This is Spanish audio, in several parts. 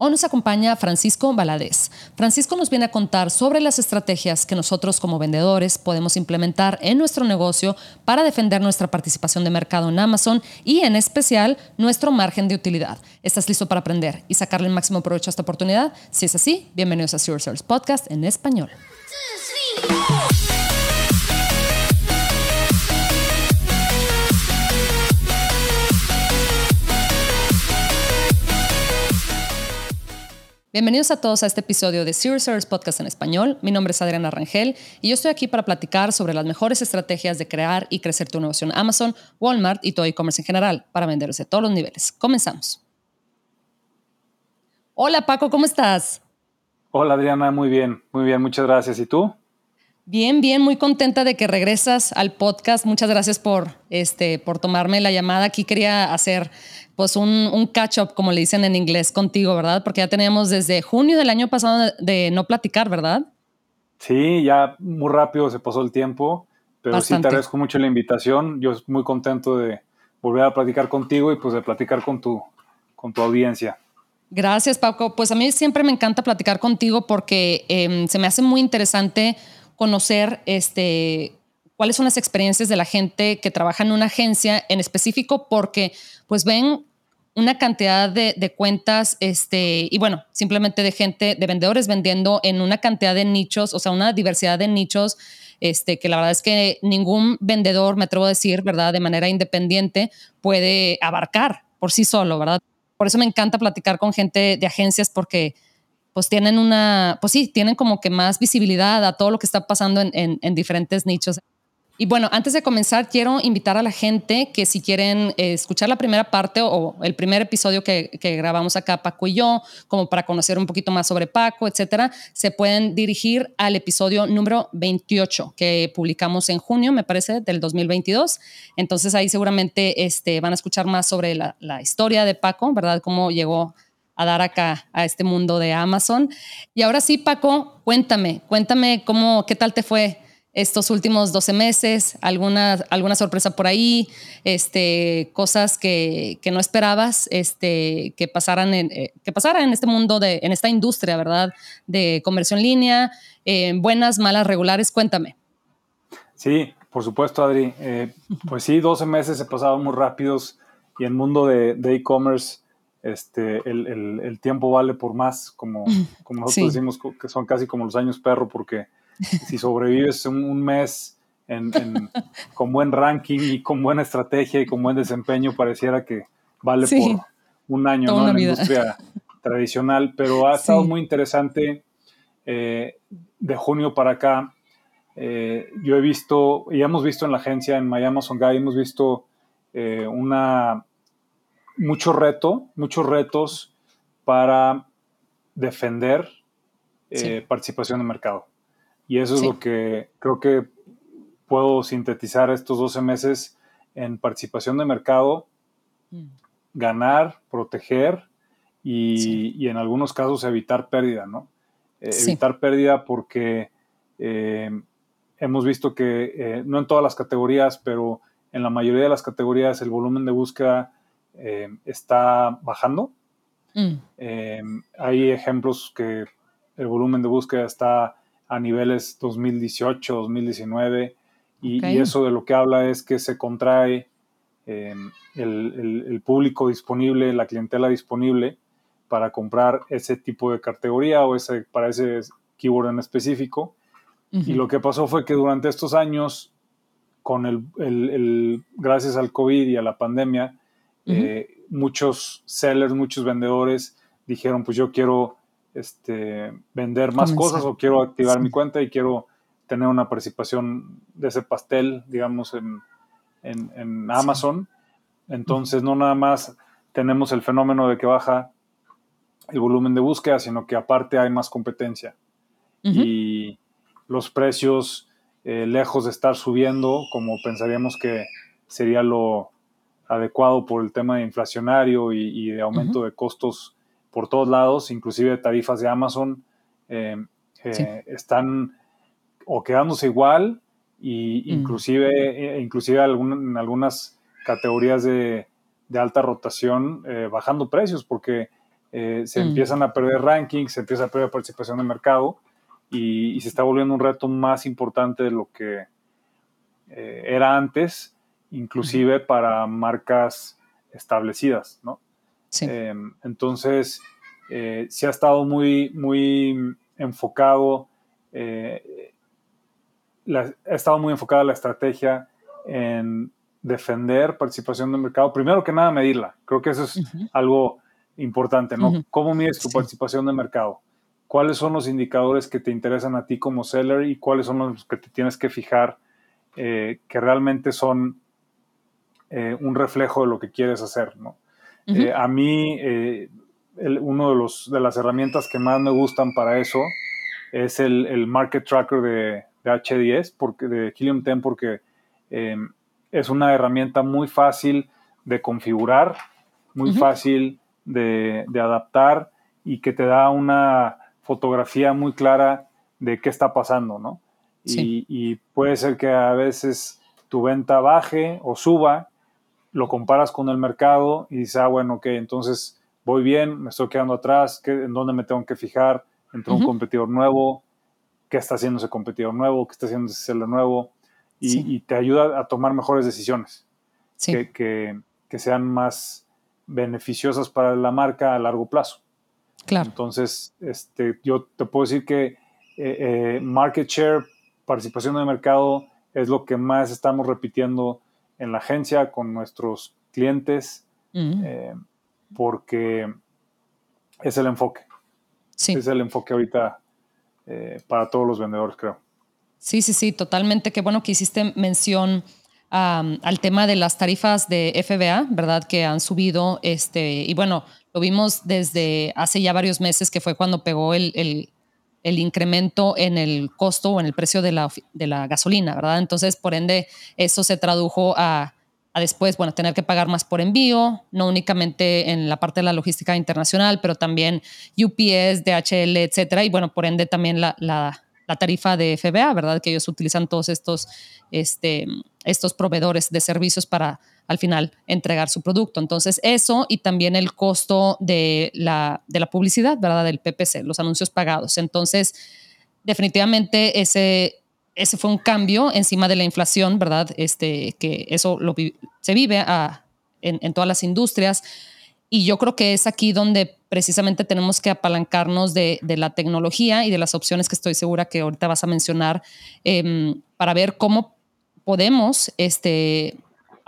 Hoy nos acompaña Francisco Valadez. Francisco nos viene a contar sobre las estrategias que nosotros como vendedores podemos implementar en nuestro negocio para defender nuestra participación de mercado en Amazon y en especial nuestro margen de utilidad. ¿Estás listo para aprender y sacarle el máximo provecho a esta oportunidad? Si es así, bienvenidos a Zero Service Podcast en español. Bienvenidos a todos a este episodio de Zero Service Podcast en español. Mi nombre es Adriana Rangel y yo estoy aquí para platicar sobre las mejores estrategias de crear y crecer tu negocio en Amazon, Walmart y todo e-commerce en general para venderse a todos los niveles. Comenzamos. Hola Paco, ¿cómo estás? Hola Adriana, muy bien, muy bien, muchas gracias. ¿Y tú? Bien, bien, muy contenta de que regresas al podcast. Muchas gracias por, este, por tomarme la llamada. Aquí quería hacer pues un, catch-up, como le dicen en inglés, contigo, ¿verdad? Porque ya teníamos desde junio del año pasado de, no platicar, ¿verdad? Sí, ya muy rápido se pasó el tiempo, pero sí te agradezco mucho la invitación. Yo estoy muy contento de volver a platicar contigo y pues de platicar con tu, con tu audiencia. Gracias, Paco. Pues a mí siempre me encanta platicar contigo porque em, se me hace muy interesante conocer este, cuáles son las experiencias de la gente que trabaja en una agencia en específico, porque pues ven una cantidad de, cuentas, este, y bueno, simplemente de gente, de vendedores vendiendo en una cantidad de nichos, o sea, una diversidad de nichos, este, que la verdad es que ningún vendedor, me atrevo a decir, ¿verdad? De manera independiente puede abarcar por sí solo, ¿verdad? Por eso me encanta platicar con gente de agencias porque pues tienen una, pues sí, tienen como que más visibilidad a todo lo que está pasando en, diferentes nichos. Y bueno, antes de comenzar, quiero invitar a la gente que si quieren eh, escuchar la primera parte o, el primer episodio que, grabamos acá, Paco y yo, como para conocer un poquito más sobre Paco, etcétera, se pueden dirigir al episodio número 28 que publicamos en junio, me parece, del 2022. Entonces ahí seguramente este, van a escuchar más sobre la, la historia de Paco, ¿verdad? Cómo llegó a dar acá a este mundo de Amazon. Y ahora sí, Paco, cuéntame, cuéntame cómo, qué tal te fue estos últimos 12 meses, alguna, alguna sorpresa por ahí, este, cosas que, que no esperabas este, que, pasaran en, eh, que pasaran en este mundo, de, en esta industria, ¿verdad? De comercio en línea, eh, buenas, malas, regulares, cuéntame. Sí, por supuesto, Adri. Eh, pues sí, 12 meses se pasaron muy rápidos y el mundo de e-commerce este, el, tiempo vale por más, como, como nosotros decimos que son casi como los años perro, porque si sobrevives un, mes con buen ranking y con buena estrategia y con buen desempeño, pareciera que vale por un año en la industria tradicional, pero ha estado muy interesante eh, de junio para acá. Eh, yo he visto, y hemos visto en la agencia, en My Amazon Guy, hemos visto eh, una mucho reto, muchos retos para defender eh, participación de mercado. Y eso es lo que creo que puedo sintetizar estos 12 meses en participación de mercado, mm. ganar, proteger y, en algunos casos evitar pérdida, ¿no? Eh, evitar pérdida porque eh, hemos visto que no en todas las categorías, pero en la mayoría de las categorías el volumen de búsqueda eh, está bajando. Mm. Eh, hay ejemplos que el volumen de búsqueda está a niveles 2018, 2019, y, eso de lo que habla es que se contrae eh, el, público disponible, la clientela disponible para comprar ese tipo de categoría o ese, para ese keyword en específico. Y lo que pasó fue que durante estos años, con el, gracias al COVID y a la pandemia, eh, muchos sellers, muchos vendedores dijeron, pues yo quiero este, vender más cosas o quiero activar mi cuenta y quiero tener una participación de ese pastel, digamos, en, Amazon. Entonces, no nada más tenemos el fenómeno de que baja el volumen de búsqueda, sino que aparte hay más competencia. Y los precios, eh, lejos de estar subiendo, como pensaríamos que sería lo, adecuado por el tema de inflacionario y, de aumento de costos por todos lados, inclusive tarifas de Amazon, eh, eh, están o quedándose igual y mm. inclusive, eh, inclusive en algunas categorías de, alta rotación bajando precios porque se mm. empiezan a perder rankings, se empieza a perder participación de mercado y, se está volviendo un reto más importante de lo que era antes, inclusive para marcas establecidas, ¿no? Em, entonces, eh, se ha estado muy, muy enfocado, ha estado muy enfocada la estrategia en defender participación de mercado. Primero que nada, medirla. Creo que eso es algo importante, ¿no? ¿Cómo mides tu participación de mercado? ¿Cuáles son los indicadores que te interesan a ti como seller y cuáles son los que te tienes que fijar eh, que realmente son eh, un reflejo de lo que quieres hacer, ¿no? Eh, a mí, uno de, los, de las herramientas que más me gustan para eso es el, Market Tracker de, H10, porque, de Helium 10, porque es una herramienta muy fácil de configurar, muy fácil de, adaptar y que te da una fotografía muy clara de qué está pasando, ¿no? Y, puede ser que a veces tu venta baje o suba, lo comparas con el mercado y dices, ah, bueno, ok, entonces voy bien, me estoy quedando atrás, ¿en dónde me tengo que fijar? Entró un competidor nuevo, ¿qué está haciendo ese competidor nuevo? ¿Qué está haciendo ese seller nuevo? Y, te ayuda a tomar mejores decisiones que, que, sean más beneficiosas para la marca a largo plazo. Claro. Entonces, este, yo te puedo decir que eh, eh, market share, participación de mercado, es lo que más estamos repitiendo en la agencia con nuestros clientes, mm. eh, porque es el enfoque. Sí. Es el enfoque ahorita para todos los vendedores, creo. Sí, sí, sí, totalmente. Qué bueno que hiciste mención al tema de las tarifas de FBA, ¿verdad? Que han subido, este, y bueno, lo vimos desde hace ya varios meses, que fue cuando pegó el, el, el incremento en el costo o en el precio de la, de la, gasolina, ¿verdad? Entonces, por ende, eso se tradujo a, a, después, bueno, tener que pagar más por envío, no únicamente en la parte de la logística internacional, pero también UPS, DHL, etcétera, y bueno, por ende también la, la tarifa de FBA, ¿verdad? Que ellos utilizan todos estos, este, estos proveedores de servicios para al final entregar su producto. Entonces, eso y también el costo de la, de la publicidad, ¿verdad? Del PPC, los anuncios pagados. Entonces, definitivamente ese, ese fue un cambio encima de la inflación, ¿verdad? Este, que eso lo, se vive en, todas las industrias. Y yo creo que es aquí donde precisamente tenemos que apalancarnos de, la tecnología y de las opciones que estoy segura que ahorita vas a mencionar em, para ver cómo podemos, este,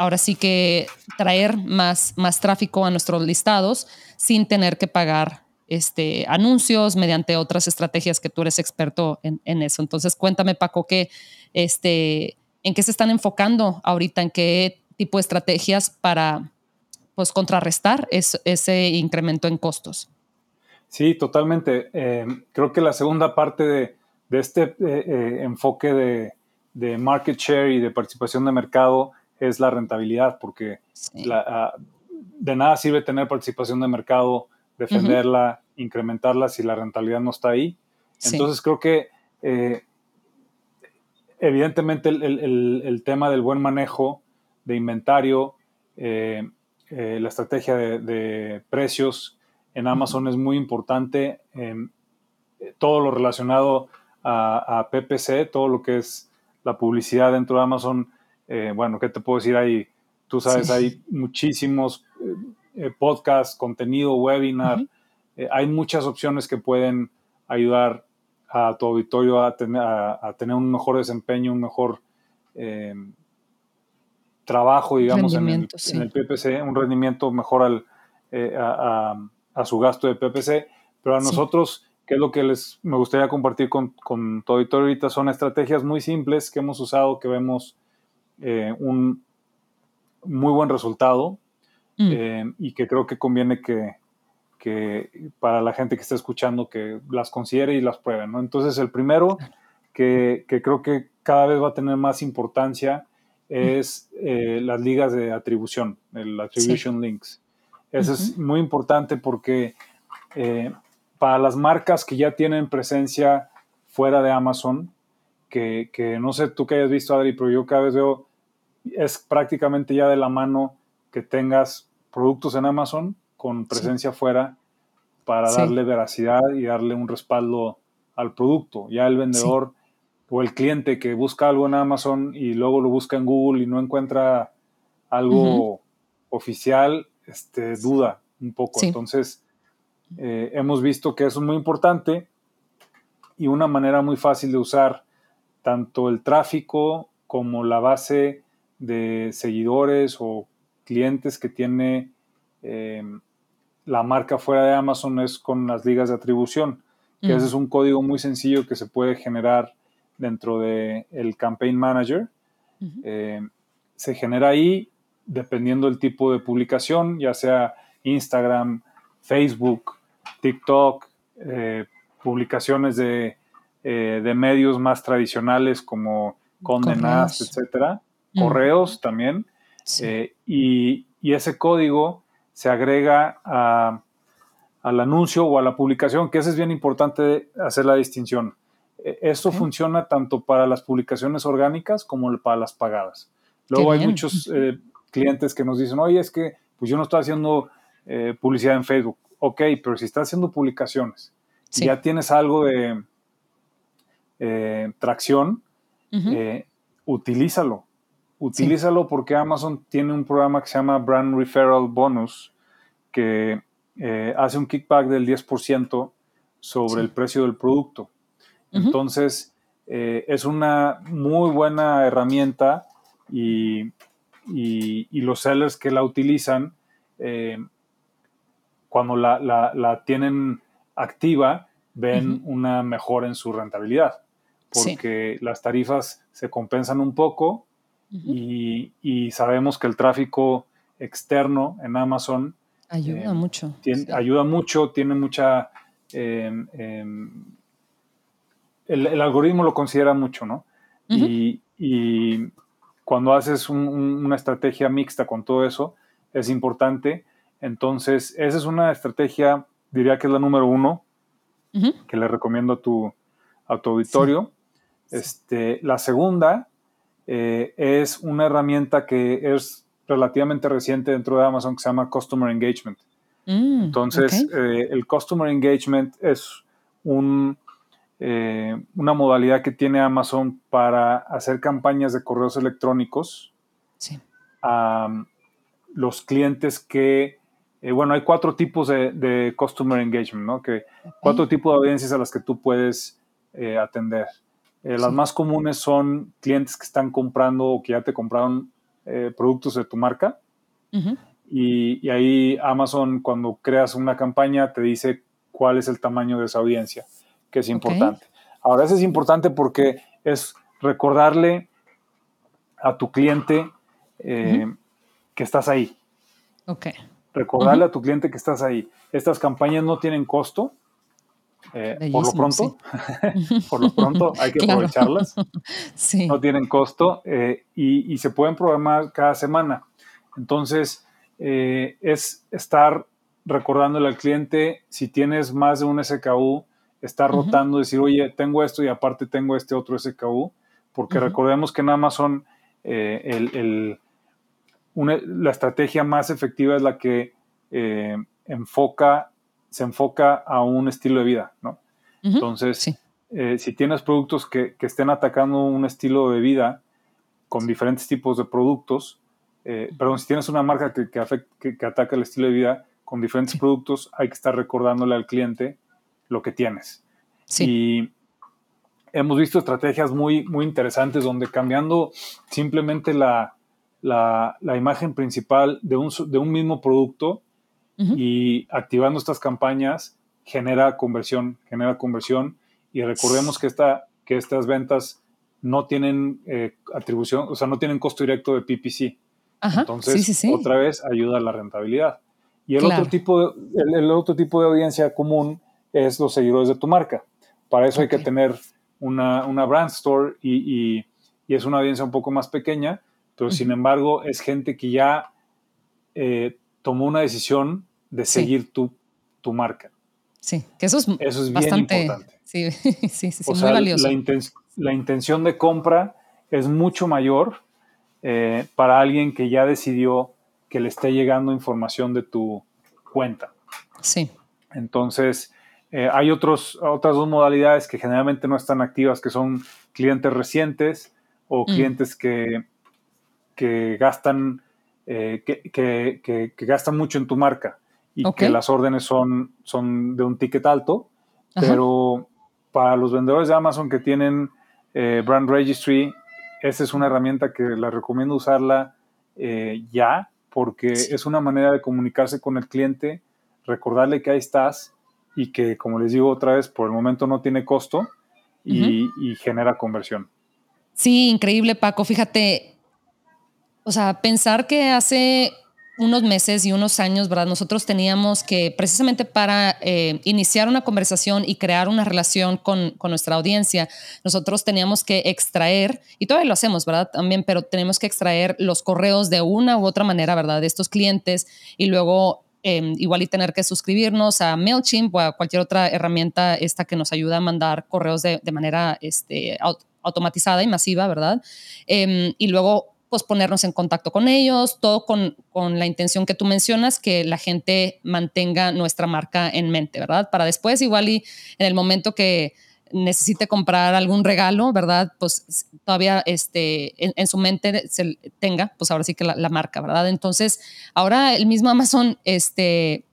ahora sí que traer más, más tráfico a nuestros listados sin tener que pagar este, anuncios mediante otras estrategias que tú eres experto en, eso. Entonces, cuéntame, Paco, que, este, ¿en qué se están enfocando ahorita? ¿En qué tipo de estrategias para pues contrarrestar ese incremento en costos. Sí, totalmente. Eh, creo que la segunda parte de, este eh, eh, enfoque de, market share y de participación de mercado es la rentabilidad, porque ah, de nada sirve tener participación de mercado, defenderla, incrementarla si la rentabilidad no está ahí. Entonces creo que evidentemente el, tema del buen manejo de inventario, eh, la estrategia de, precios en Amazon es muy importante. todo lo relacionado a, PPC, todo lo que es la publicidad dentro de Amazon, eh, bueno, ¿qué te puedo decir? Hay, tú sabes, hay muchísimos eh, podcasts, contenido, webinar, hay muchas opciones que pueden ayudar a tu auditorio a tener, a tener un mejor desempeño, un mejor trabajo, digamos, en el, PPC, un rendimiento mejor al, eh, a, su gasto de PPC, pero a nosotros, ¿qué es lo que les me gustaría compartir con, con todo ahorita? Son estrategias muy simples que hemos usado, que vemos eh, un muy buen resultado mm. eh, y que creo que conviene que, que, para la gente que está escuchando que las considere y las pruebe, ¿no? Entonces, el primero, que, que creo que cada vez va a tener más importancia, es eh, las ligas de atribución, el Attribution Links. Eso es muy importante porque eh, para las marcas que ya tienen presencia fuera de Amazon, que, no sé tú que hayas visto, Adri, pero yo cada vez veo, es prácticamente ya de la mano que tengas productos en Amazon con presencia fuera para darle veracidad y darle un respaldo al producto. Ya el vendedor o el cliente que busca algo en Amazon y luego lo busca en Google y no encuentra algo oficial, este, duda un poco. Entonces, eh, hemos visto que eso es muy importante y una manera muy fácil de usar tanto el tráfico como la base de seguidores o clientes que tiene eh, la marca fuera de Amazon es con las ligas de atribución, que ese es un código muy sencillo que se puede generar dentro del el Campaign Manager. Eh, se genera ahí dependiendo del tipo de publicación, ya sea Instagram, Facebook, TikTok, eh, publicaciones de, de, medios más tradicionales como Nast, etcétera, correos también. y, y ese código se agrega al anuncio o a la publicación, que eso es bien importante hacer la distinción. E, esto funciona tanto para las publicaciones orgánicas como para las pagadas. Luego hay muchos eh, clientes que nos dicen, oye, es que pues yo no estoy haciendo eh, publicidad en Facebook. Ok, pero si estás haciendo publicaciones, si ya tienes algo de eh, tracción, utilízalo. Utilízalo porque Amazon tiene un programa que se llama Brand Referral Bonus que eh, hace un kickback del 10% sobre el precio del producto. Entonces, eh, es una muy buena herramienta y, los sellers que la utilizan, eh, cuando la, tienen activa, ven una mejora en su rentabilidad, porque las tarifas se compensan un poco y, sabemos que el tráfico externo en Amazon ayuda mucho. Ayuda mucho, tiene mucha... Em, em, el, algoritmo lo considera mucho, ¿no? y, cuando haces una estrategia mixta con todo eso, es importante. Entonces, esa es una estrategia, diría que es la número uno, que le recomiendo a tu, auditorio. Este, la segunda eh, es una herramienta que es relativamente reciente dentro de Amazon que se llama Customer Engagement. Mm, Entonces, eh, el Customer Engagement es un, eh, una modalidad que tiene Amazon para hacer campañas de correos electrónicos a los clientes que, bueno, hay cuatro tipos de, Customer Engagement, ¿no? Que, Cuatro tipos de audiencias a las que tú puedes atender. Eh, las más comunes son clientes que están comprando o que ya te compraron eh, productos de tu marca. y, ahí Amazon, cuando creas una campaña, te dice cuál es el tamaño de esa audiencia, que es importante. Ahora, eso es importante porque es recordarle a tu cliente eh, que estás ahí. Recordarle a tu cliente que estás ahí. Estas campañas no tienen costo, eh, por lo pronto, por lo pronto hay que aprovecharlas. No tienen costo eh, y, se pueden programar cada semana. Entonces, eh, es estar recordándole al cliente, si tienes más de un SKU, estar rotando, decir, oye, tengo esto y aparte tengo este otro SKU, porque recordemos que en Amazon el, la estrategia más efectiva es la que enfoca se enfoca a un estilo de vida, ¿no? Entonces, eh, si tienes productos que, estén atacando un estilo de vida con diferentes tipos de productos, eh, perdón, si tienes una marca que, que, ataca el estilo de vida con diferentes productos, hay que estar recordándole al cliente lo que tienes. Y hemos visto estrategias muy, muy interesantes donde cambiando simplemente la, la, la imagen principal de un, de un mismo producto, y activando estas campañas genera conversión, genera conversión y recordemos que, esta, que estas ventas no tienen eh, atribución, o sea, no tienen costo directo de PPC. Entonces, otra vez ayuda a la rentabilidad. Y el, otro tipo de, el, otro tipo de audiencia común es los seguidores de tu marca. Para eso hay que tener una, una brand store y, y, es una audiencia un poco más pequeña, pero sin embargo es gente que ya eh, tomó una decisión de seguir tu, tu, marca. Sí, que eso es, eso es bastante, bien importante. Sí, sí, sí, muy valioso. La, intención de compra es mucho mayor eh, para alguien que ya decidió que le esté llegando información de tu cuenta. Sí. Entonces, eh, hay otros, otras dos modalidades que generalmente no están activas, que son clientes recientes o mm. clientes que, que gastan, eh, que, gastan mucho en tu marca y que las órdenes son, son de un ticket alto, pero para los vendedores de Amazon que tienen eh, Brand Registry, esa es una herramienta que la recomiendo usarla ya, porque es una manera de comunicarse con el cliente, recordarle que ahí estás y que, como les digo otra vez, por el momento no tiene costo y, genera conversión. Sí, increíble, Paco. Fíjate, o sea, pensar que hace unos meses y unos años, ¿verdad? Nosotros teníamos que, precisamente para eh, iniciar una conversación y crear una relación con, con, nuestra audiencia, nosotros teníamos que extraer, y todavía lo hacemos, ¿verdad? También, pero tenemos que extraer los correos de una u otra manera, ¿verdad? De estos clientes y luego Em, igual y tener que suscribirnos a MailChimp o a cualquier otra herramienta esta que nos ayuda a mandar correos de, manera este, automatizada y masiva, ¿verdad? Em, y luego pues ponernos en contacto con ellos, todo con, con, la intención que tú mencionas, que la gente mantenga nuestra marca en mente, ¿verdad? Para después igual y en el momento que necesite comprar algún regalo, ¿verdad? Pues todavía este, en, su mente se tenga, pues ahora sí que la, marca, ¿verdad? Entonces, ahora el mismo Amazon, este,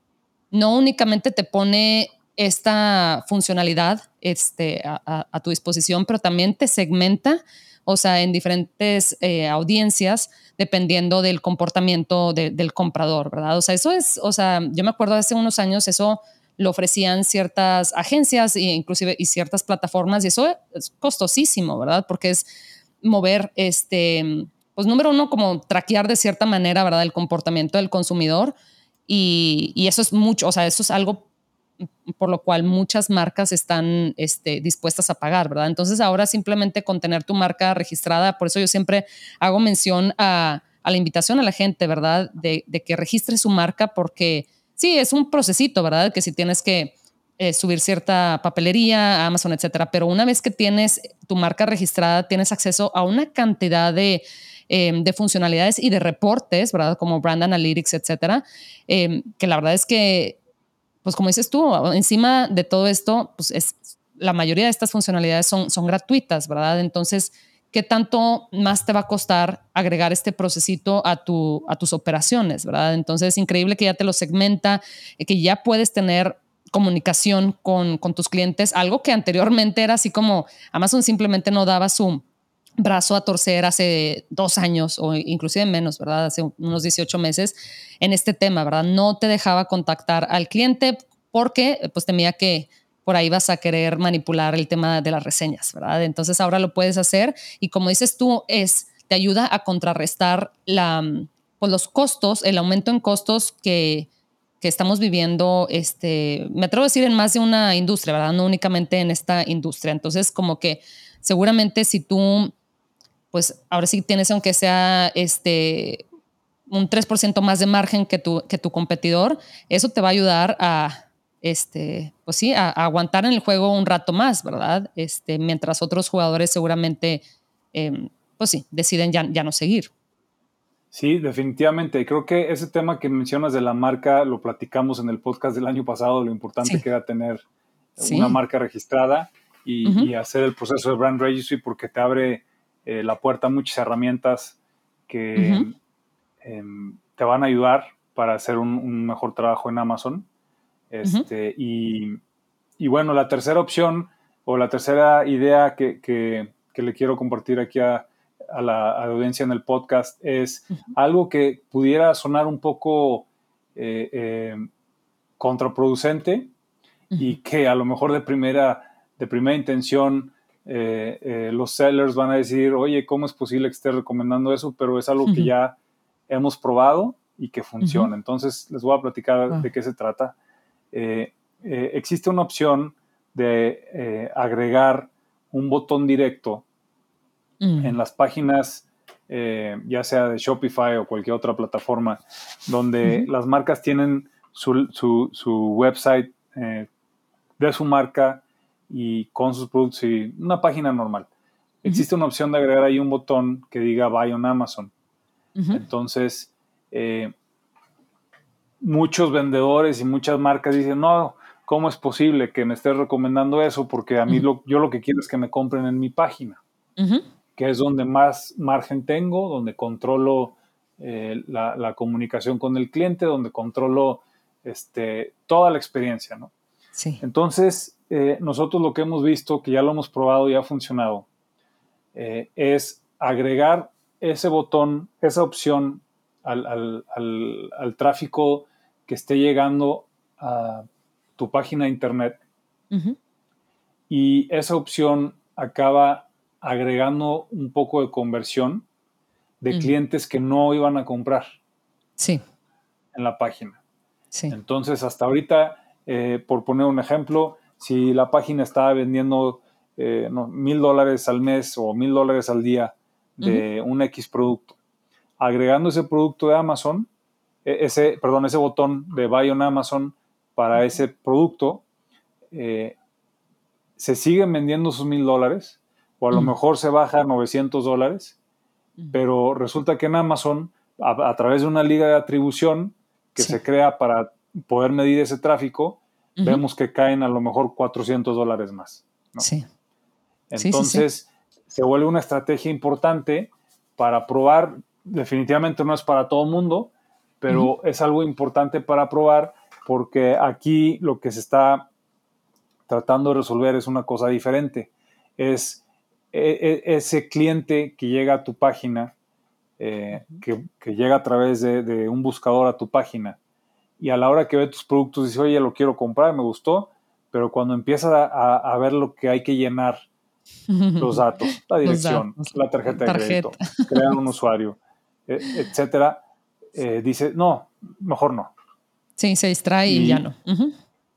no únicamente te pone esta funcionalidad este, a, tu disposición, pero también te segmenta, o sea, en diferentes eh, audiencias, dependiendo del comportamiento del comprador, ¿verdad? O sea, eso es, o sea, yo me acuerdo hace unos años, eso lo ofrecían ciertas agencias e inclusive y ciertas plataformas y eso es costosísimo, ¿verdad? Porque es mover este, pues número uno, como traquear de cierta manera, ¿verdad? El comportamiento del consumidor y, y eso es mucho, o sea, eso es algo por lo cual muchas marcas están este, dispuestas a pagar, ¿verdad? Entonces ahora simplemente con tener tu marca registrada, por eso yo siempre hago mención a, la invitación a la gente, ¿verdad? De, de que registre su marca porque sí, es un procesito, ¿verdad? Que si tienes que eh, subir cierta papelería, Amazon, etcétera. Pero una vez que tienes tu marca registrada, tienes acceso a una cantidad de, em, funcionalidades y de reportes, ¿verdad? Como Brand Analytics, etcétera. Em, que la verdad es que, pues como dices tú, encima de todo esto, pues es, la mayoría de estas funcionalidades son, gratuitas, ¿verdad? Entonces, ¿qué tanto más te va a costar agregar este procesito a, tu, a tus operaciones, verdad? Entonces es increíble que ya te lo segmenta, eh, que ya puedes tener comunicación con, con tus clientes, algo que anteriormente era así como Amazon simplemente no daba su brazo a torcer hace dos años o inclusive menos, ¿verdad? Hace unos 18 meses en este tema, ¿verdad? No te dejaba contactar al cliente porque pues temía que por ahí vas a querer manipular el tema de las reseñas, ¿verdad? Entonces ahora lo puedes hacer y como dices tú, es, te ayuda a contrarrestar la, pues los costos, el aumento en costos que, que estamos viviendo, este, me atrevo a decir en más de una industria, ¿verdad? No únicamente en esta industria. Entonces, como que seguramente si tú, pues ahora sí tienes aunque sea este, un 3% más de margen que tu, que tu competidor, eso te va a ayudar a este, pues sí, a, aguantar en el juego un rato más, ¿verdad? Este, mientras otros jugadores seguramente, em, pues sí, deciden ya, ya no seguir. Sí, definitivamente. Creo que ese tema que mencionas de la marca lo platicamos en el podcast del año pasado, lo importante que era tener una marca registrada y, hacer el proceso de brand registry porque te abre la puerta a muchas herramientas que em, te van a ayudar para hacer un mejor trabajo en Amazon. Este, y, bueno, la tercera opción o la tercera idea que, le quiero compartir aquí a, la, audiencia en el podcast es algo que pudiera sonar un poco eh, eh, contraproducente y que a lo mejor de primera, de primera intención eh, los sellers van a decir, oye, ¿cómo es posible que esté recomendando eso? Pero es algo que ya hemos probado y que funciona. Entonces les voy a platicar ah. de qué se trata. Eh, eh, existe una opción de eh, agregar un botón directo mm. en las páginas, ya sea de Shopify o cualquier otra plataforma, donde las marcas tienen su, website de su marca y con sus productos y una página normal. Existe una opción de agregar ahí un botón que diga Buy on Amazon. Entonces, muchos vendedores y muchas marcas dicen, no, ¿cómo es posible que me estés recomendando eso? Porque a mí lo, yo lo que quiero es que me compren en mi página, que es donde más margen tengo, donde controlo eh, la, comunicación con el cliente, donde controlo este, toda la experiencia, ¿no? Sí. Entonces, eh, nosotros lo que hemos visto, que ya lo hemos probado y ha funcionado, eh, es agregar ese botón, esa opción al, tráfico que esté llegando a tu página de internet. Y esa opción acaba agregando un poco de conversión de clientes que no iban a comprar. Sí. En la página. Sí. Entonces, hasta ahorita, eh, por poner un ejemplo, si la página estaba vendiendo eh, mil dólares al mes o mil dólares al día de un X producto, agregando ese producto de Amazon, e, ese, perdón, ese botón de Buy on Amazon para ese producto, eh, se siguen vendiendo sus mil dólares, o a lo mejor se baja a 900 dólares, pero resulta que en Amazon, a, través de una liga de atribución que se crea para poder medir ese tráfico, vemos que caen a lo mejor 400 dólares más. Sí. Entonces, se vuelve una estrategia importante para probar, definitivamente no es para todo el mundo, pero es algo importante para probar porque aquí lo que se está tratando de resolver es una cosa diferente. Es e, e, ese cliente que llega a tu página, eh, que, llega a través de, un buscador a tu página, y a la hora que ve tus productos dice, oye, lo quiero comprar, me gustó, pero cuando empieza a, ver lo que hay que llenar, los datos, la dirección, la tarjeta de crédito, crear un usuario, e, etcétera, eh, dice, no, mejor no. Sí, se distrae y, ya no.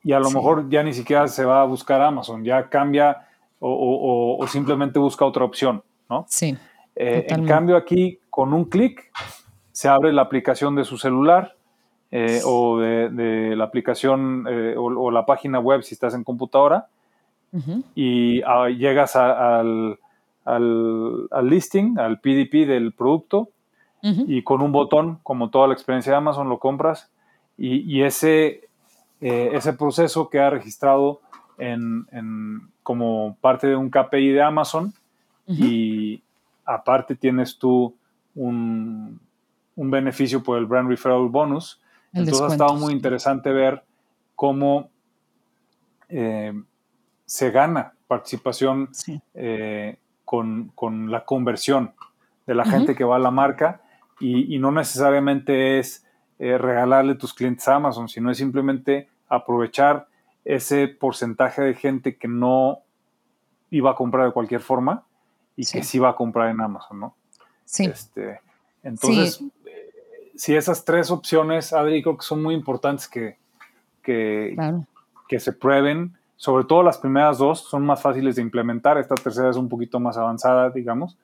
Y a lo mejor ya ni siquiera se va a buscar Amazon, ya cambia o, simplemente busca otra opción, ¿no? Sí. Eh, en cambio aquí, con un clic, se abre la aplicación de su celular eh, o de, la aplicación eh, o, la página web si estás en computadora y ah, llegas al, al, listing, al PDP del producto y con un botón, como toda la experiencia de Amazon, lo compras y, ese, ese proceso queda registrado en, como parte de un KPI de Amazon y aparte tienes tú un, beneficio por el Brand Referral Bonus. Entonces ha estado muy interesante ver cómo eh, se gana participación eh, con, la conversión de la gente que va a la marca y, no necesariamente es eh, regalarle tus clientes a Amazon, sino es simplemente aprovechar ese porcentaje de gente que no iba a comprar de cualquier forma y que sí. va a comprar en Amazon, ¿no? Sí. Este, entonces, si esas tres opciones, Adri, creo que son muy importantes que, que, que se prueben. Sobre todo las primeras dos son más fáciles de implementar. Esta tercera es un poquito más avanzada, digamos.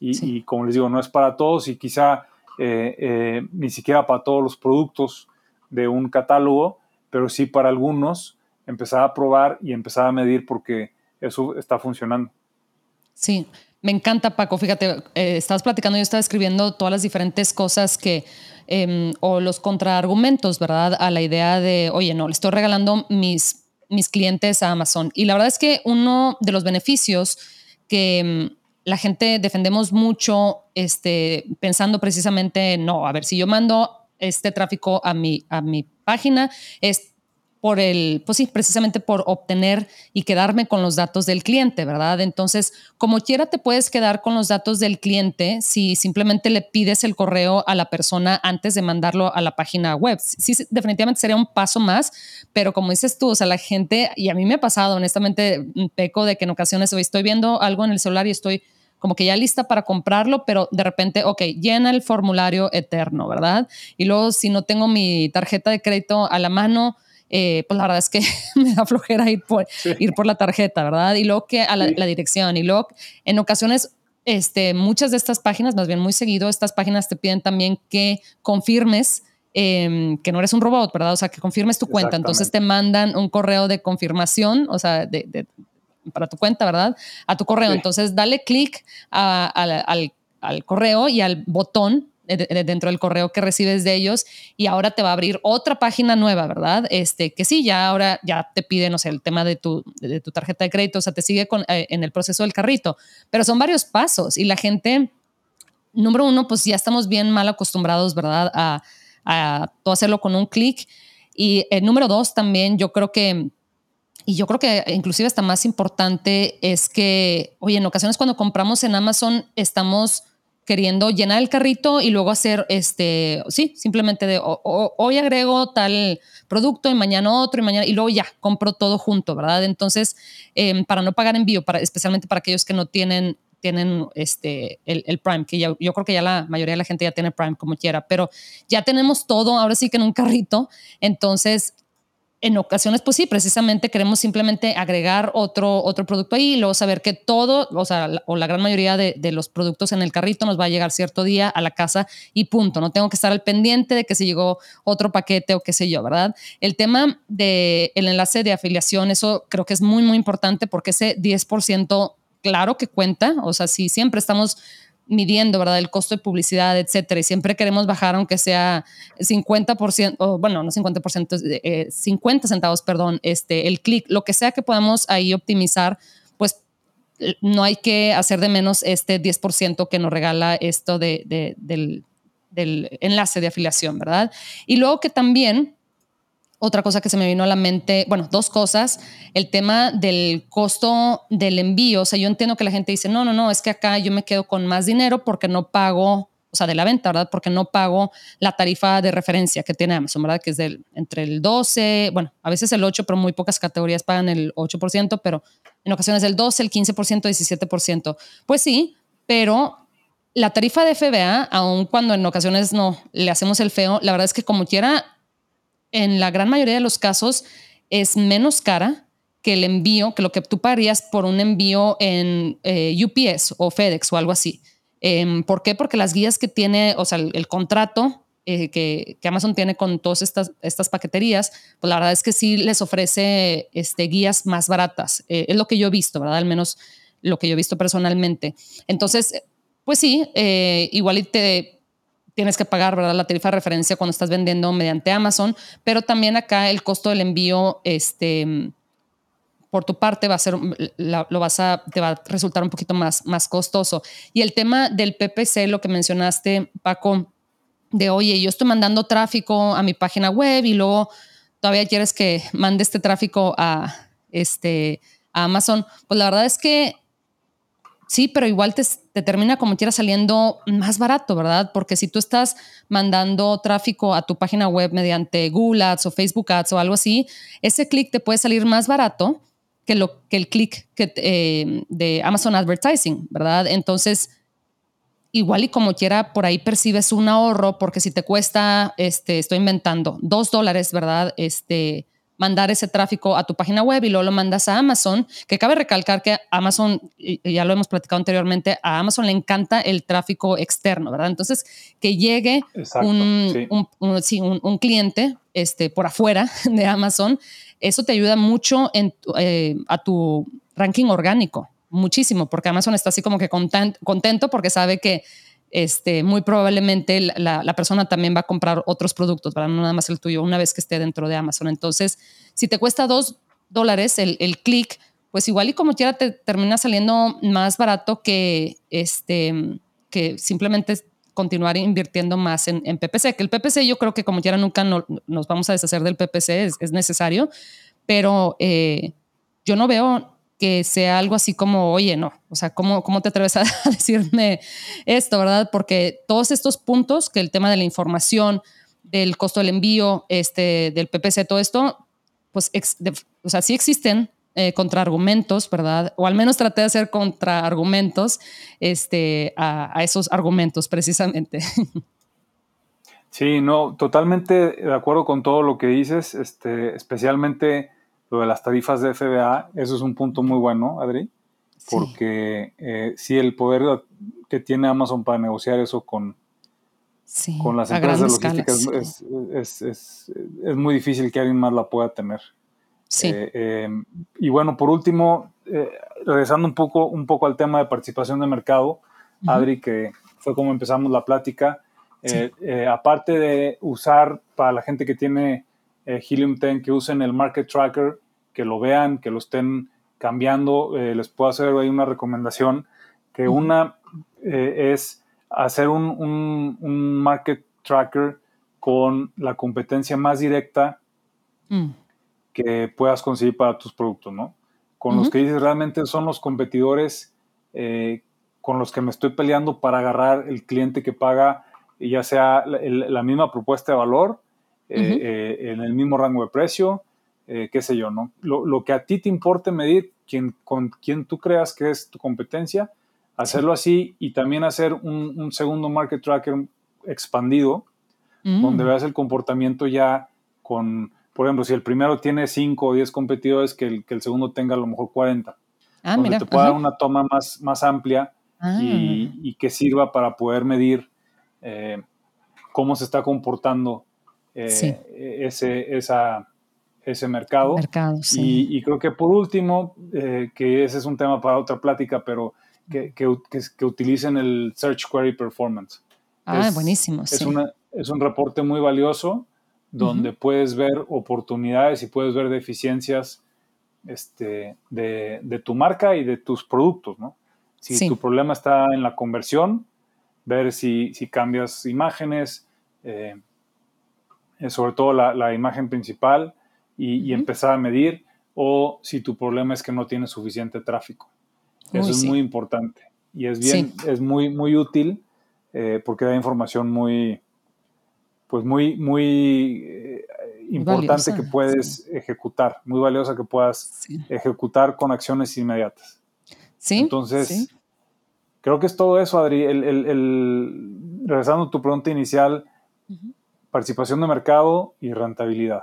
Y, como les digo, no es para todos y quizá eh, eh, ni siquiera para todos los productos de un catálogo, pero sí para algunos empezar a probar y empezar a medir porque eso está funcionando. Sí, me encanta, Paco. Fíjate, eh, estabas platicando, yo estaba escribiendo todas las diferentes cosas que, em, o los contraargumentos, ¿verdad? A la idea de, oye, no, le estoy regalando mis, mis clientes a Amazon. Y la verdad es que uno de los beneficios que em, la gente defendemos mucho, este, pensando precisamente, no, a ver, si yo mando este tráfico a mi, a mi página, es por el, pues sí, precisamente por obtener y quedarme con los datos del cliente, ¿verdad? Entonces, como quiera te puedes quedar con los datos del cliente si simplemente le pides el correo a la persona antes de mandarlo a la página web. Sí, definitivamente sería un paso más, pero como dices tú, o sea, la gente, y a mí me ha pasado, honestamente, un peco de que en ocasiones estoy viendo algo en el celular y estoy como que ya lista para comprarlo, pero de repente, ok, llena el formulario eterno, ¿verdad? Y luego si no tengo mi tarjeta de crédito a la mano, eh, pues la verdad es que me da flojera ir por, ir por la tarjeta, ¿verdad? Y luego que a la, dirección y luego en ocasiones este, muchas de estas páginas, más bien muy seguido, estas páginas te piden también que confirmes em, que no eres un robot, ¿verdad? O sea, que confirmes tu cuenta. Entonces te mandan un correo de confirmación, o sea, de, para tu cuenta, ¿verdad? A tu correo. Entonces dale clic al, al correo y al botón dentro del correo que recibes de ellos y ahora te va a abrir otra página nueva, ¿verdad? Este, que sí, ya ahora ya te piden, no sé, el tema de tu, de tu tarjeta de crédito, o sea, te sigue con, eh, en el proceso del carrito, pero son varios pasos y la gente, número uno, pues ya estamos bien mal acostumbrados, ¿verdad? A, a todo hacerlo con un clic. Y el eh, número dos, también yo creo que y yo creo que inclusive hasta más importante es que, oye, en ocasiones cuando compramos en Amazon estamos queriendo llenar el carrito y luego hacer este, sí, simplemente de hoy agrego tal producto y mañana otro y mañana y luego ya compro todo junto, ¿verdad? Entonces, em, para no pagar envío, para, especialmente para aquellos que no tienen tienen este, el, el Prime, que yo creo que ya la mayoría de la gente ya tiene Prime como quiera, pero ya tenemos todo, ahora sí que en un carrito, entonces en ocasiones, pues sí, precisamente queremos simplemente agregar otro, otro producto ahí y luego saber que todo, o sea, la, o la gran mayoría de, de, los productos en el carrito nos va a llegar cierto día a la casa y punto. No tengo que estar al pendiente de que se llegó otro paquete o qué sé yo, ¿verdad? El tema del el enlace de afiliación, eso creo que es muy, muy importante porque ese 10% claro que cuenta, o sea, si siempre estamos midiendo, ¿verdad? El costo de publicidad, etcétera. Y siempre queremos bajar, aunque sea 50%, o bueno, no 50%, eh, 50 centavos, perdón, este, el clic, lo que sea que podamos ahí optimizar, pues no hay que hacer de menos este 10% que nos regala esto de, del, del enlace de afiliación, ¿verdad? Y luego que también otra cosa que se me vino a la mente, bueno, dos cosas, el tema del costo del envío, o sea, yo entiendo que la gente dice, no, no, no, es que acá yo me quedo con más dinero porque no pago, o sea, de la venta, ¿verdad? Porque no pago la tarifa de referencia que tiene Amazon, ¿verdad? Que es del, entre el 12, bueno, a veces el 8, pero muy pocas categorías pagan el 8%, pero en ocasiones el 12, el 15%, 17%. Pues sí, pero la tarifa de FBA, aun cuando en ocasiones no le hacemos el feo, la verdad es que como quiera en la gran mayoría de los casos es menos cara que el envío, que lo que tú pagarías por un envío en eh, UPS o FedEx o algo así. Em, ¿Por qué? Porque las guías que tiene, o sea, el, contrato eh, que, Amazon tiene con todas estas, estas paqueterías, pues la verdad es que sí les ofrece este, guías más baratas. Eh, es lo que yo he visto, ¿verdad? Al menos lo que yo he visto personalmente. Entonces, pues sí, igual te, tienes que pagar la tarifa de referencia cuando estás vendiendo mediante Amazon, pero también acá el costo del envío, este, por tu parte va a ser, lo vas a, te va a resultar un poquito más, más costoso. Y el tema del PPC, lo que mencionaste, Paco, de oye, yo estoy mandando tráfico a mi página web y luego todavía quieres que mande este tráfico a, este, a Amazon, pues la verdad es que Sí, pero igual te, termina como quiera saliendo más barato, ¿verdad? Porque si tú estás mandando tráfico a tu página web mediante Google Ads o Facebook Ads o algo así, ese clic te puede salir más barato que, lo, que el clic eh, de Amazon Advertising, ¿verdad? Entonces, igual y como quiera, por ahí percibes un ahorro, porque si te cuesta, este, estoy inventando, dos dólares, ¿verdad? Este, mandar ese tráfico a tu página web y luego lo mandas a Amazon, que cabe recalcar que Amazon, ya lo hemos platicado anteriormente, a Amazon le encanta el tráfico externo, ¿verdad? Entonces, que llegue un, un, cliente este, por afuera de Amazon, eso te ayuda mucho en, eh, a tu ranking orgánico, muchísimo, porque Amazon está así como que contento porque sabe que este, muy probablemente la, persona también va a comprar otros productos, ¿verdad? no nada más el tuyo, una vez que esté dentro de Amazon. Entonces, si te cuesta dos dólares el, el clic, pues igual y como quiera te termina saliendo más barato que, este, que simplemente continuar invirtiendo más en, PPC, que el PPC yo creo que como quiera nunca nos vamos a deshacer del PPC, es, necesario, pero eh, yo no veo que sea algo así como, oye, no, o sea, ¿cómo, cómo te atreves a decirme esto, verdad? Porque todos estos puntos, que el tema de la información, del costo del envío, este, del PPC, todo esto, pues, o sea, sí existen eh, contraargumentos, ¿verdad? O al menos traté de hacer contraargumentos este, a, a esos argumentos precisamente. Sí, no, totalmente de acuerdo con todo lo que dices, este, especialmente lo de las tarifas de FBA, eso es un punto muy bueno, Adri, porque eh, sí. el poder que tiene Amazon para negociar eso con, con las empresas de logística es, es, muy difícil que alguien más la pueda tener. Sí. Eh, em, y bueno, por último, eh, regresando un poco, un poco al tema de participación de mercado, Adri, que fue como empezamos la plática, eh, aparte de usar para la gente que tiene Helium 10, que usen el Market Tracker, que lo vean, que lo estén cambiando, les puedo hacer ahí una recomendación, que una es hacer un, Market Tracker con la competencia más directa mm. que puedas conseguir para tus productos, ¿no? Con los que dices realmente son los competidores con los que me estoy peleando para agarrar el cliente que paga ya sea la, misma propuesta de valor, eh, eh, en el mismo rango de precio, eh, qué sé yo, ¿no? Lo, que a ti te importe medir, con quien tú creas que es tu competencia, hacerlo así y también hacer un, segundo market tracker expandido, mm. donde veas el comportamiento ya con, por ejemplo, si el primero tiene 5 o 10 competidores, que el, que el segundo tenga a lo mejor 40. Ah, donde mira. te pueda dar una toma más, más amplia ah. y, que sirva para poder medir eh, cómo se está comportando eh, ese, esa, ese mercado. y, creo que por último, eh, que ese es un tema para otra plática, pero que, que, utilicen el Search Query Performance. Ah, buenísimo. Es, una, es un reporte muy valioso donde puedes ver oportunidades y puedes ver deficiencias este, de, de, tu marca y de tus productos, ¿no? Si tu problema está en la conversión, ver si, cambias imágenes, eh, eh, sobre todo la, imagen principal, y, empezar a medir, o si tu problema es que no tienes suficiente tráfico. Eso es muy importante y es bien, es muy, muy útil eh, porque da información muy, pues muy, muy importante que puedes ejecutar, muy valiosa que puedas ejecutar con acciones inmediatas. Sí. Entonces, Creo que es todo eso, Adri. El, regresando a tu pregunta inicial, participación de mercado y rentabilidad.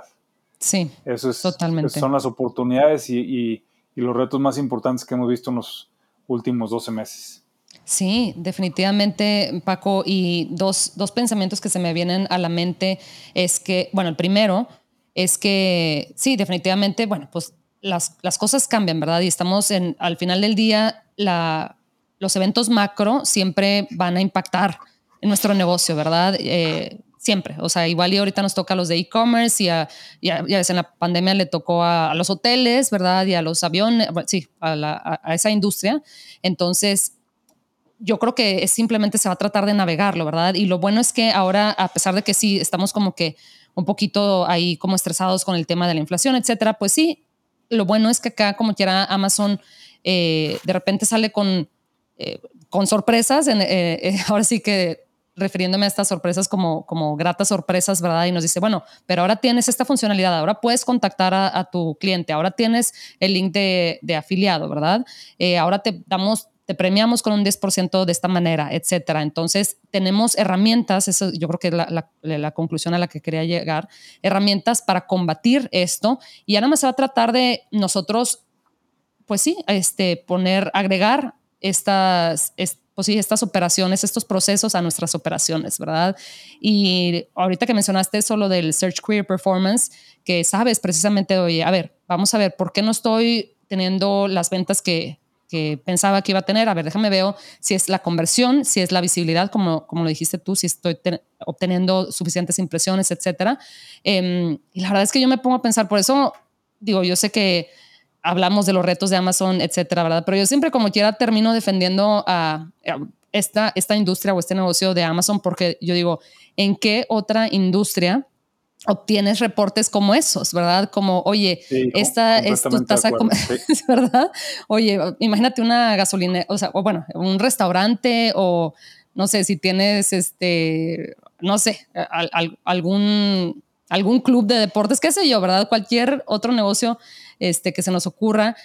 Sí, eso es, totalmente. son las oportunidades y, los retos más importantes que hemos visto en los últimos 12 meses. Sí, definitivamente, Paco. Y dos, dos, pensamientos que se me vienen a la mente es que, bueno, el primero es que sí, definitivamente, bueno, pues las, las cosas cambian, ¿verdad? Y estamos en, al final del día, la, los eventos macro siempre van a impactar en nuestro negocio, ¿verdad? Eh, siempre. O sea, igual y ahorita nos toca a los de e-commerce y, a, ya ves, en la pandemia le tocó a, los hoteles, ¿verdad? Y a los aviones, sí, a, esa industria. Entonces, yo creo que simplemente se va a tratar de navegarlo, ¿verdad? Y lo bueno es que ahora, a pesar de que sí estamos como que un poquito ahí como estresados con el tema de la inflación, etcétera, pues sí, lo bueno es que acá como quiera Amazon eh, de repente sale con eh, con sorpresas, en, eh, ahora sí que refiriéndome a estas sorpresas como, como gratas sorpresas, ¿verdad? Y nos dice, bueno, pero ahora tienes esta funcionalidad, ahora puedes contactar a, tu cliente, ahora tienes el link de, de afiliado, ¿verdad? ahora te damos, te premiamos con un 10% de esta manera, etcétera. Entonces, tenemos herramientas, eso yo creo que es la, la, conclusión a la que quería llegar, herramientas para combatir esto y ahora más se va a tratar de nosotros, pues sí, este, poner, agregar estas, pues sí, estas operaciones, estos procesos a nuestras operaciones, ¿verdad? Y ahorita que mencionaste eso, lo del Search Query Performance, que sabes precisamente, oye, a ver, vamos a ver, ¿por qué no estoy teniendo las ventas que, que pensaba que iba a tener? A ver, déjame ver si es la conversión, si es la visibilidad, como, como lo dijiste tú, si estoy obteniendo suficientes impresiones, etcétera. Em, y la verdad es que yo me pongo a pensar, por eso digo, yo sé que hablamos de los retos de Amazon, etcétera, ¿verdad? Pero yo siempre como quiera termino defendiendo a, esta, esta industria o este negocio de Amazon porque yo digo, ¿en qué otra industria obtienes reportes como esos, ¿verdad? Como, oye, esta es tu tasa, ¿verdad? Oye, imagínate una gasolina, o sea, o bueno, un restaurante o no sé si tienes este, no sé, algún algún club de deportes, qué sé yo, ¿verdad? Cualquier otro negocio este, que se nos ocurra.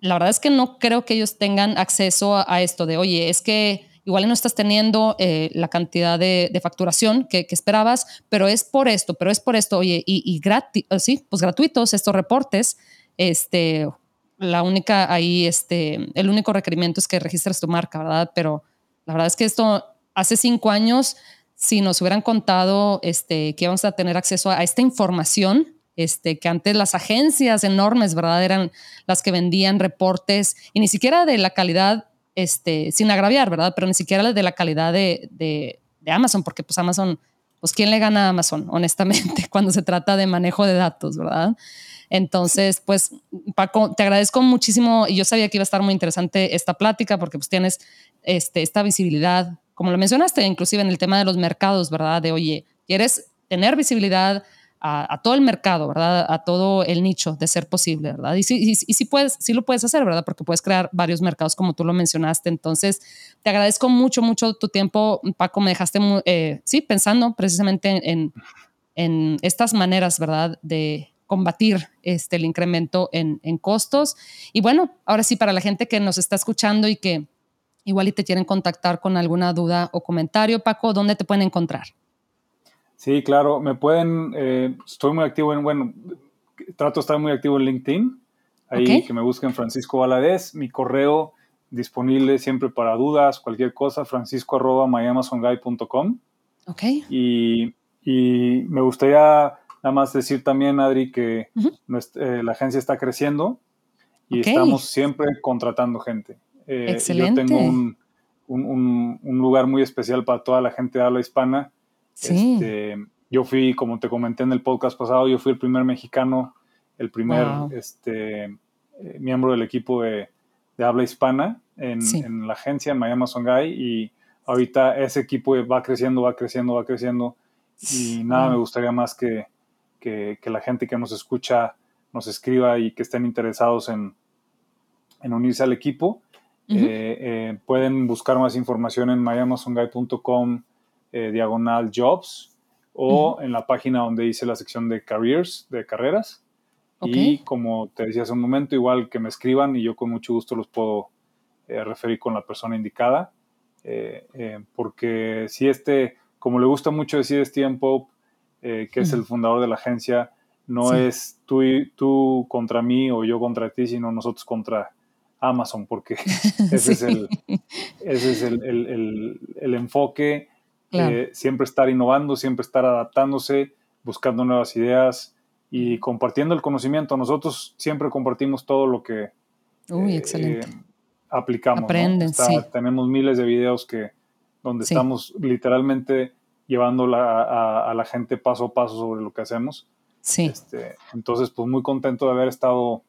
La verdad es que no creo que ellos tengan acceso a, esto de, oye, es que igual no estás teniendo eh, la cantidad de, facturación que, esperabas, pero es por esto, pero es por esto, oye, y, y gratis, eh, sí, pues gratuitos estos reportes, este, la única ahí, este, el único requerimiento es que registres tu marca, ¿verdad? Pero la verdad es que esto hace cinco años si nos hubieran contado este, que íbamos a tener acceso a esta información, este, que antes las agencias enormes, ¿verdad? Eran las que vendían reportes y ni siquiera de la calidad, este, sin agraviar, ¿verdad? Pero ni siquiera de la calidad de, de Amazon, porque pues Amazon, pues ¿quién le gana a Amazon, honestamente, cuando se trata de manejo de datos, verdad? Entonces, pues, Paco, te agradezco muchísimo y yo sabía que iba a estar muy interesante esta plática porque pues tienes este, esta visibilidad, como lo mencionaste, inclusive en el tema de los mercados, ¿verdad? De, oye, quieres tener visibilidad a, todo el mercado, ¿verdad? A todo el nicho de ser posible, ¿verdad? Y sí, puedes, sí lo puedes hacer, ¿verdad? Porque puedes crear varios mercados como tú lo mencionaste. Entonces, te agradezco mucho, mucho tu tiempo, Paco. Me dejaste, eh, sí, pensando precisamente en, en estas maneras, ¿verdad? De, combatir este, el incremento en, costos. Y bueno, ahora sí, para la gente que nos está escuchando y que igual y te quieren contactar con alguna duda o comentario, Paco, ¿dónde te pueden encontrar? Sí, claro, me pueden, eh, estoy muy activo en, bueno, trato de estar muy activo en LinkedIn, ahí que me busquen Francisco Valadez, mi correo disponible siempre para dudas, cualquier cosa, francisco arroba Ok. Y, y me gustaría Nada más decir también, Adri, que eh, la agencia está creciendo y estamos siempre contratando gente. Excelente. Eh, yo tengo un, lugar muy especial para toda la gente de habla hispana. Este, yo fui, como te comenté en el podcast pasado, yo fui el primer mexicano, el primer este, eh, miembro del equipo de, habla hispana en, la agencia, en Miami Songhai, y ahorita ese equipo va creciendo, va creciendo, va creciendo, y nada, me gustaría más que, que, la gente que nos escucha nos escriba y que estén interesados en, unirse al equipo. Eh, eh, pueden buscar más información en myamazonguy.com eh, diagonal jobs o en la página donde dice la sección de careers, de carreras. Y como te decía hace un momento, igual que me escriban y yo con mucho gusto los puedo referir con la persona indicada. porque si este, como le gusta mucho decir Steven Pope, eh, que es el fundador de la agencia, no es tú, tú contra mí o yo contra ti, sino nosotros contra Amazon, porque ese es el, ese es el, el, el, enfoque, eh, siempre estar innovando, siempre estar adaptándose, buscando nuevas ideas y compartiendo el conocimiento. Nosotros siempre compartimos todo lo que eh, aplicamos. Tenemos miles de videos que, donde estamos literalmente llevando a, la gente paso a paso sobre lo que hacemos. Sí. Este, entonces, pues muy contento de haber estado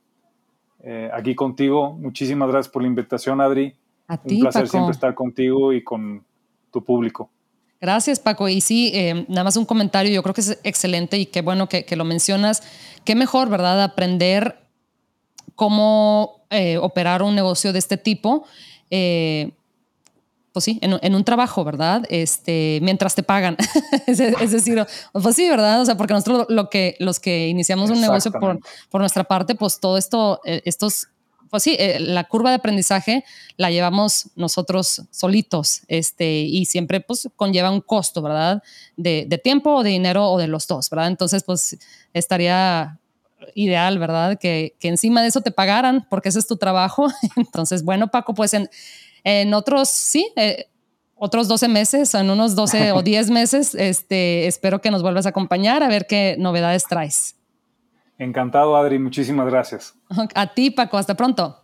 eh, aquí contigo. Muchísimas gracias por la invitación, Adri. A ti, Un placer siempre estar contigo y con tu público. Gracias, Paco. Y sí, eh, nada más un comentario, yo creo que es excelente y qué bueno que, lo mencionas. Qué mejor, ¿verdad? Aprender cómo eh, operar un negocio de este tipo pues sí, en, un trabajo, ¿verdad? Este, mientras te pagan. es, decir, pues sí, ¿verdad? O sea, porque nosotros lo que, los que iniciamos un negocio por, por nuestra parte, pues todo esto, eh, estos, pues sí, eh, la curva de aprendizaje la llevamos nosotros solitos, este, y siempre pues conlleva un costo, ¿verdad? De, de tiempo o de dinero o de los dos, ¿verdad? Entonces, pues estaría ideal, ¿verdad? Que, que, encima de eso te pagaran, porque ese es tu trabajo. Entonces, bueno, Paco, pues en, en otros, sí, eh, otros 12 meses, en unos 12 o 10 meses, este, espero que nos vuelvas a acompañar a ver qué novedades traes. Encantado, Adri. Muchísimas gracias. A ti, Paco. Hasta pronto.